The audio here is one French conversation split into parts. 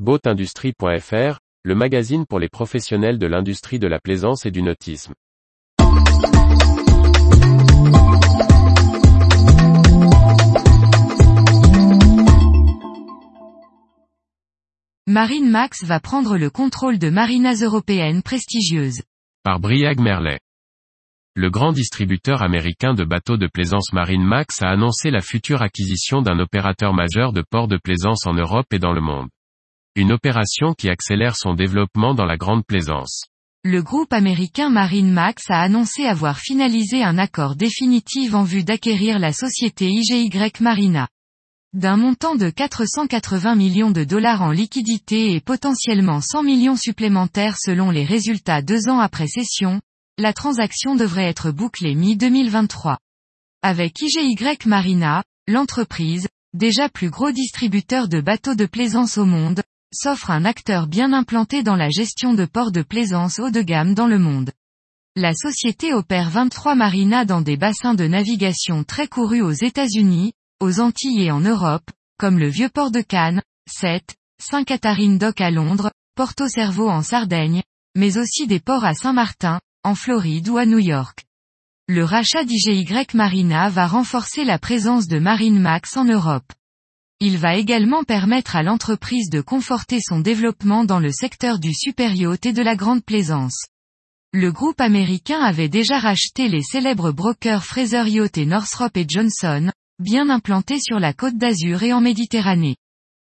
Boatindustrie.fr, le magazine pour les professionnels de l'industrie de la plaisance et du nautisme. Marine Max va prendre le contrôle de marinas européennes prestigieuses. Par Briag Merlet. Le grand distributeur américain de bateaux de plaisance Marine Max a annoncé la future acquisition d'un opérateur majeur de ports de plaisance en Europe et dans le monde. Une opération qui accélère son développement dans la grande plaisance. Le groupe américain Marine Max a annoncé avoir finalisé un accord définitif en vue d'acquérir la société IGY Marina. D'un montant de 480 millions de dollars en liquidité et potentiellement 100 millions supplémentaires selon les résultats deux ans après cession, la transaction devrait être bouclée mi-2023. Avec IGY Marina, l'entreprise, déjà plus gros distributeur de bateaux de plaisance au monde, s'offre un acteur bien implanté dans la gestion de ports de plaisance haut de gamme dans le monde. La société opère 23 marinas dans des bassins de navigation très courus aux États-Unis, aux Antilles et en Europe, comme le vieux port de Cannes, 7, Saint-Catharines Dock à Londres, Porto Cervo en Sardaigne, mais aussi des ports à Saint-Martin, en Floride ou à New York. Le rachat d'IGY Marina va renforcer la présence de Marine Max en Europe. Il va également permettre à l'entreprise de conforter son développement dans le secteur du superyacht et de la grande plaisance. Le groupe américain avait déjà racheté les célèbres brokers Fraser Yacht et Northrop et Johnson, bien implanté sur la côte d'Azur et en Méditerranée.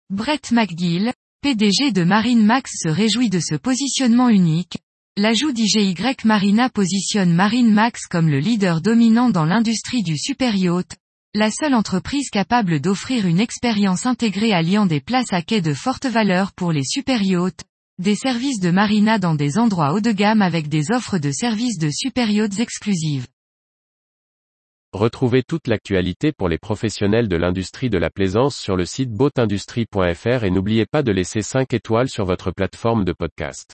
Brett McGill, PDG de Marine Max se réjouit de ce positionnement unique. L'ajout d'IGY Marina positionne Marine Max comme le leader dominant dans l'industrie du super yacht, la seule entreprise capable d'offrir une expérience intégrée alliant des places à quai de forte valeur pour les super yachts, des services de marina dans des endroits haut de gamme avec des offres de services de super yachts exclusives. Retrouvez toute l'actualité pour les professionnels de l'industrie de la plaisance sur le site boatindustrie.fr et n'oubliez pas de laisser 5 étoiles sur votre plateforme de podcast.